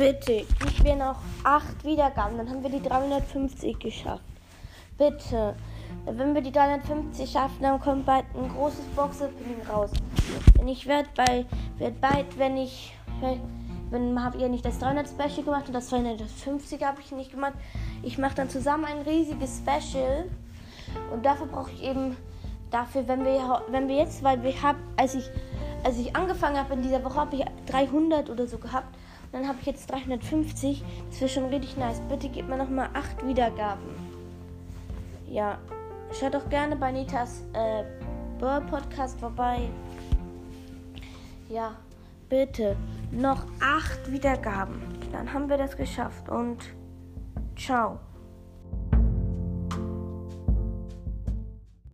Bitte, gib mir noch 8 Wiedergaben, dann haben wir die 350 geschafft. Bitte. Wenn wir die 350 schaffen, dann kommt bald ein großes Box-Opening raus. Denn ich werde bei, werd bald, wenn ich, wenn habt ihr nicht das 300 Special gemacht und das 250 habe ich nicht gemacht. Ich mache dann zusammen ein riesiges Special und dafür brauche ich eben, dafür, wenn wir, wenn wir jetzt, weil wir haben, als ich, als ich angefangen habe in dieser Woche, habe ich 300 oder so gehabt. Dann habe ich jetzt 350. Das wäre schon richtig nice. Bitte gib mir noch mal 8 Wiedergaben. Ja, schaut doch gerne bei Nitas äh, Podcast vorbei. Ja, bitte noch acht Wiedergaben. Dann haben wir das geschafft und ciao.